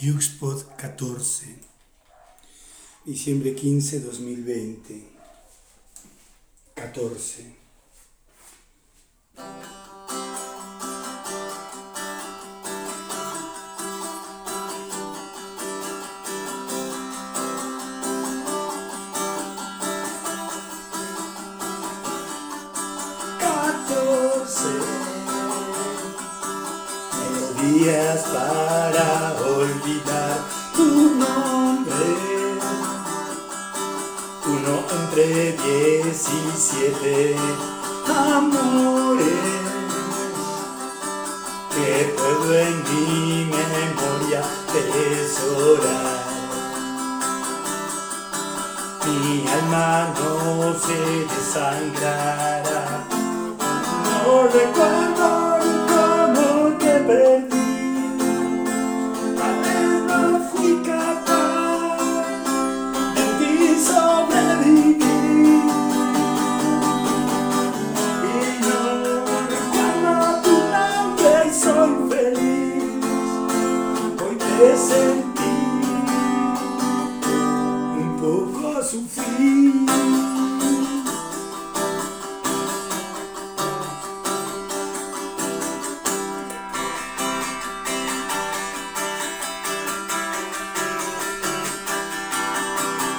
Yuxpod 14, diciembre 15, 2020. 14. Melodías para olvidar tu nombre. Uno entre diecisiete amores que puedo en mi memoria tesorar. Mi alma no se desangrará. No recuerdo Sentí un poco sufrir.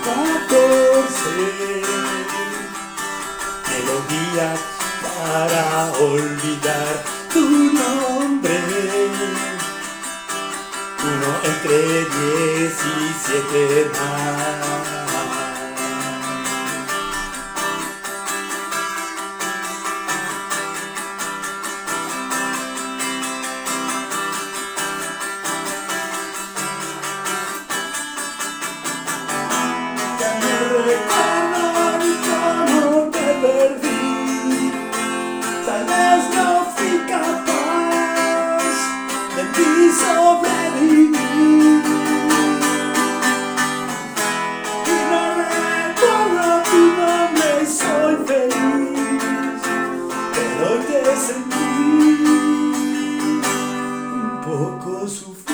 catorce melodías para olvidar tu nombre. Entre diecisiete más. sufro